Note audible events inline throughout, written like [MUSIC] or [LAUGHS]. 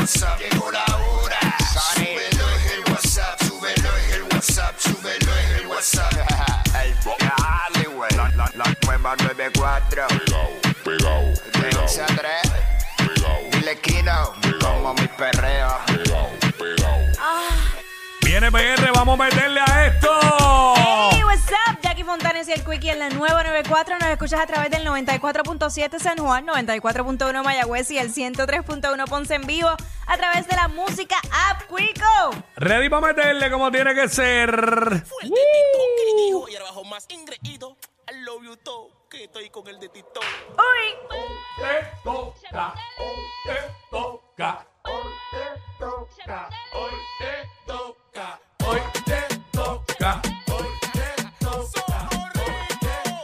WhatsApp. Llegó la hora. Súbelo es el WhatsApp, súbelo es el WhatsApp, súbelo es el WhatsApp. [LAUGHS] El Dale, güey. La, la, la nueva 94. Pegao, pegao, De 11 a 3. pegao, Dile Kino. Como mi perreo. pegao, pegao. Viene PR, vamos a meterle a esto. Fontanes y el Quickie en la nueva 94. Nos escuchas a través del 94.7 San Juan, 94.1 Mayagüez y el 103.1 Ponce en vivo a través de la música App Quico. Ready para meterle como tiene que ser. Fuertecito que dijo y ahora bajo más ingreído. I love you todo, que estoy con el de Tito. Uy,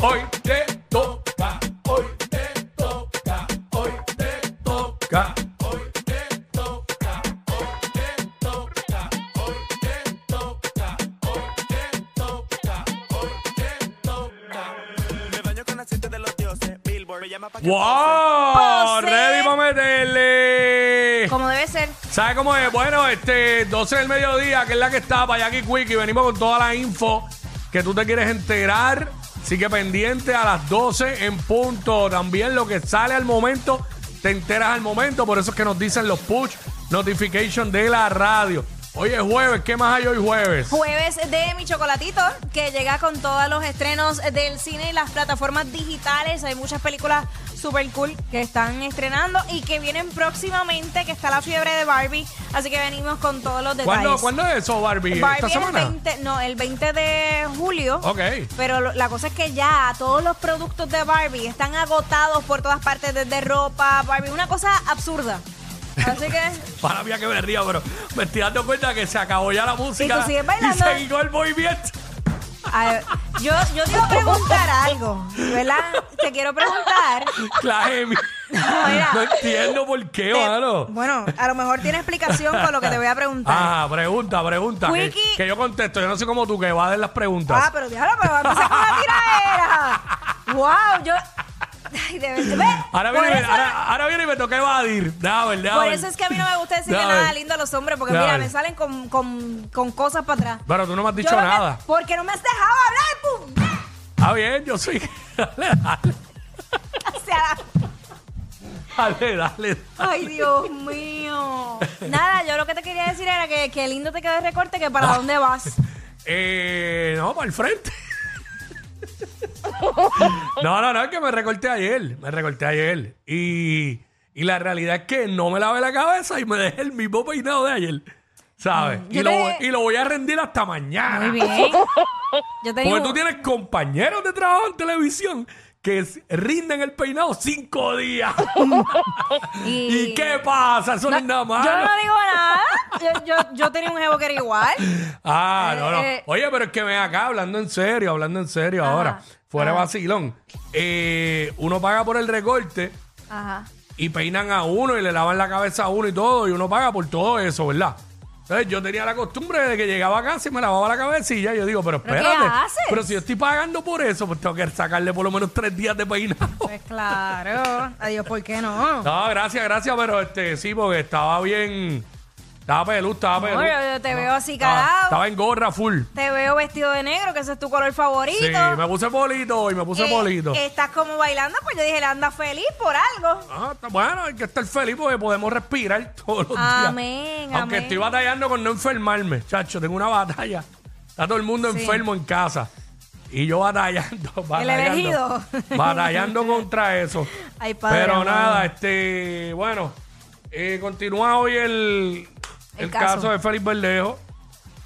Hoy te toca, hoy te toca, hoy te toca, hoy te toca, hoy te toca, hoy te toca, hoy te toca, hoy te toca. Me baño con aceite de los dioses. Billboard me llama pa' que ¡Wow! Pose. Ready para meterle. Como debe ser. ¿Sabes cómo es? Bueno, este 12 del mediodía, que es la que está para Jackie Quick, y venimos con toda la info que tú te quieres enterar. Así que pendiente a las 12 en punto. También lo que sale al momento, te enteras al momento. Por eso es que nos dicen los push notification de la radio. Hoy es jueves, ¿qué más hay hoy jueves? Jueves de Mi Chocolatito, que llega con todos los estrenos del cine y las plataformas digitales. Hay muchas películas super cool que están estrenando y que vienen próximamente, que está la fiebre de Barbie. Así que venimos con todos los detalles. ¿Cuándo, ¿Cuándo es eso, Barbie? Barbie ¿Esta es el semana? 20, no, el 20 de julio. Ok. Pero lo- la cosa es que ya todos los productos de Barbie están agotados por todas partes, desde ropa, Barbie, una cosa absurda. Así que [LAUGHS] Para mí que me río, pero me estoy dando cuenta que se acabó ya la música. tú sigues bailando. Y el movimiento. a ver, yo, yo te iba a [LAUGHS] preguntar algo, ¿verdad? Te quiero preguntar. [LAUGHS] Claro, mi- Mira. no entiendo por qué, te- mano. bueno, a lo mejor tiene explicación con lo que te voy a preguntar. Ah, pregunta, pregunta. Que, que yo contesto. Yo no sé cómo tú que va a dar las preguntas. Ah, pero déjalo, pero va a empezar con tiraera. ¡Wow! Yo. Ay, de verdad. ¿Ves? ahora, viene, eso- ahora, ahora viene y me toca evadir. Por eso es que a mí no me gusta decirle Déjame nada lindo a los hombres, porque mira, me salen con, con, con cosas para atrás. Pero tú no me has dicho Yo no me- nada. porque no me has dejado hablar, pum. Está bien, yo soy. [LAUGHS] Dale, dale. [LAUGHS] O sea, Dale, dale. ay, Dios mío. Nada, yo lo que te quería decir era que, que lindo te queda el recorte, que para dónde vas. [LAUGHS] Eh, no, para el frente. [LAUGHS] no, no, no, es que me recorté ayer. Me recorté ayer. Y, y la realidad es que no me lavé la cabeza y me dejé el mismo peinado de ayer. ¿Sabes? Y, Yo lo, te- y lo voy a rendir hasta mañana. Muy bien. [LAUGHS] Yo Porque tú tienes compañeros de trabajo en televisión que rinden el peinado cinco días. [LAUGHS] ¿Y qué pasa? Eso no, es nada malo. Yo no digo nada. Yo, yo, yo tenía un jevo que era igual. Ah, no, no. Eh, Oye, pero es que ven acá, hablando en serio, hablando en serio Ajá, ahora, fuera ajá. vacilón. Eh, uno paga por el recorte Ajá. y peinan a uno y le lavan la cabeza a uno y todo, y uno paga por todo eso, ¿verdad? Entonces yo tenía la costumbre de que llegaba a casa y me lavaba la cabeza y yo digo, pero ¿Pero qué espérate, haces? pero si yo estoy pagando por eso, pues tengo que sacarle por lo menos tres días de peinado. Pues claro. [LAUGHS] Adiós, ¿por qué no? No, gracias, gracias, pero este sí, porque estaba bien, Estaba pelú, estaba pelú. No, yo, yo te veo así calado. estaba en gorra full. Te veo vestido de negro, que ese es tu color favorito. Sí, me puse polito y me puse Eh, polito. Estás como bailando, pues yo dije, le anda feliz por algo. Ah, está bueno, hay que estar feliz porque podemos respirar [LAUGHS] todos los Amén, días. Aunque amén. estoy batallando con no enfermarme, chacho, tengo una batalla. Está todo el mundo Sí. enfermo en casa. Y yo batallando, batallando. elegido. Batallando [LAUGHS] contra eso. Ay, padre Pero amado. nada, este, bueno, eh, continúa hoy el, el, El caso. caso. de Félix Verdejo.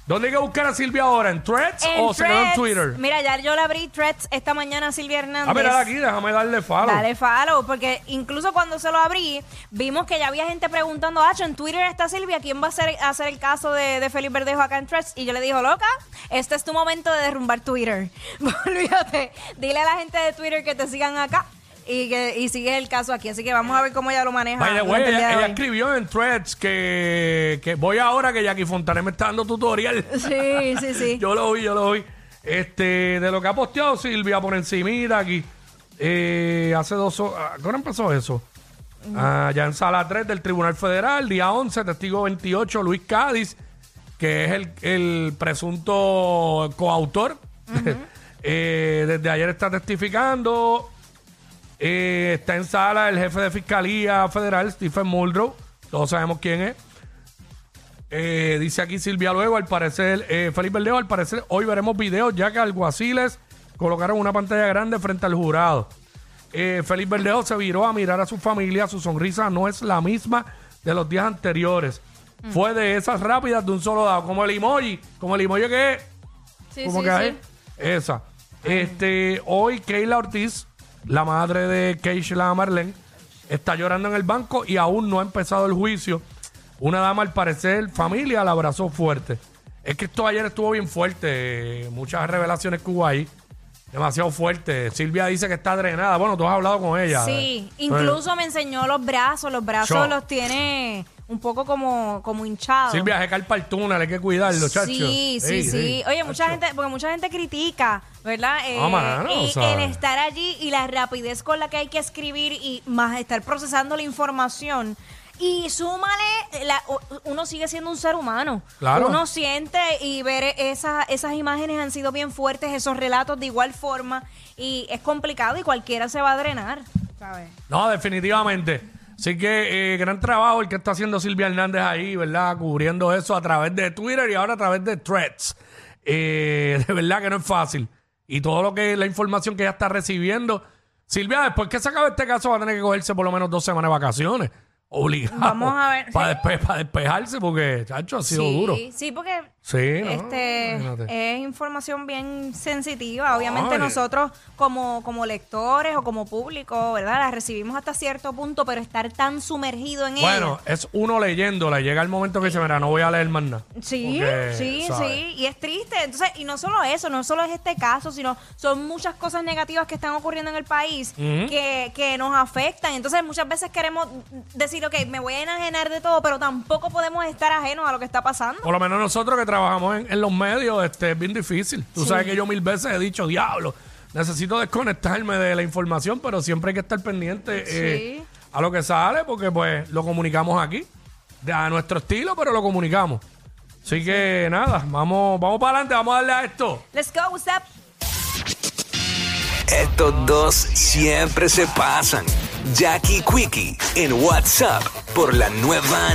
¿Dónde hay que buscar a Silvia ahora? ¿En Threads En o se quedó en Threads. Twitter? Mira, ya yo le abrí threads esta mañana a Silvia Hernández. Ah, mira aquí, déjame darle follow. Dale follow, porque incluso cuando se lo abrí, vimos que ya había gente preguntando, Acho, en Twitter está Silvia, ¿quién va a hacer, a hacer el caso de, de Felipe Verdejo acá en Threads? Y yo le digo, loca, este es tu momento de derrumbar Twitter. [LAUGHS] Olvídate, dile a la gente de Twitter que te sigan acá y que y sigue el caso aquí. Así que vamos a ver cómo ella lo maneja. By the way, durante el día ella, de ella hoy. escribió en Threads que, que voy ahora que Jackie Fontana me está dando tutorial. Sí, sí, sí. [LAUGHS] yo lo vi, yo lo vi. Este, de lo que ha posteado Silvia por encimita aquí. Eh, hace dos horas. ¿Cuándo empezó eso? Ah, ya en sala 3 del Tribunal Federal, día 11, testigo 28, Luis Cádiz, que es el, el presunto coautor. [LAUGHS] Eh, desde ayer está testificando. Eh, está en sala el jefe de Fiscalía Federal, Stephen Muldrow. Todos sabemos quién es. Eh, dice aquí Silvia luego, al parecer, eh, Felipe Verdejo, al parecer, hoy veremos videos ya que alguaciles colocaron una pantalla grande frente al jurado. Eh, Felipe se viró a mirar a su familia, su sonrisa no es la misma de los días anteriores. Fue de esas rápidas de un solo dado, como el emoji, como el emoji que es. Sí, ¿Cómo sí, que sí. Esa. Este, hoy Keila Ortiz, la madre de Keishla Marlene, está llorando en el banco y aún no ha empezado el juicio. Una dama, al parecer, familia, la abrazó fuerte. Es que esto ayer estuvo bien fuerte. eh, Muchas revelaciones que hubo ahí. Demasiado fuerte. Silvia dice que está drenada. Bueno, tú has hablado con ella. Sí, eh. incluso me enseñó los brazos, los brazos los tiene un poco como, como hinchados. Silvia, se cae para el túnel, hay que cuidarlo, chacho. Sí, sí, sí. Oye, mucha chacho. gente, porque mucha gente critica, ¿verdad? Eh, No, mano, y ¿sabes? el estar allí y la rapidez con la que hay que escribir y más estar procesando la información. Y súmale, la- u- uno sigue siendo un ser humano. Claro. Uno siente y ver esas esas imágenes han sido bien fuertes, esos relatos de igual forma. Y es complicado y cualquiera se va a drenar, ¿sabes? No, definitivamente. Así que eh, gran trabajo el que está haciendo Silvia Hernández ahí, ¿verdad? Cubriendo eso a través de Twitter y ahora a través de Threads. Eh, [LAUGHS] de verdad que no es fácil. Y todo lo que la información que ella está recibiendo. Silvia, después que se acabe este caso, va a tener que cogerse por lo menos dos semanas de vacaciones. Obligado. Vamos a ver, Para sí. despejarse, porque, chacho, ha sido sí, duro. Sí, porque Sí, ¿no? este Imagínate. es información bien sensitiva. Obviamente Ay. nosotros como, como lectores o como público, ¿verdad? La recibimos hasta cierto punto, pero estar tan sumergido en Bueno, es uno leyéndola. Llega el momento que dice, mira, no voy a leer más nada. ella. Sí, Porque, sí, ¿sabes? sí. Y es triste. Entonces, y no solo eso, no solo es este caso, sino son muchas cosas negativas que están ocurriendo en el país que, que nos afectan. Entonces, muchas veces queremos decir, ok, me voy a enajenar de todo, pero tampoco podemos estar ajenos a lo que está pasando. Por lo menos nosotros que trabajamos en, en los medios, este, es bien difícil. Tú sabes que yo mil veces he dicho, diablo, necesito desconectarme de la información, pero siempre hay que estar pendiente eh, Sí. a lo que sale, porque pues lo comunicamos aquí, de- a nuestro estilo, pero lo comunicamos. Así que nada, vamos, vamos para adelante, vamos a darle a esto. Let's go, what's up? Estos dos siempre se pasan. Jackie Quickie en WhatsApp por la nueva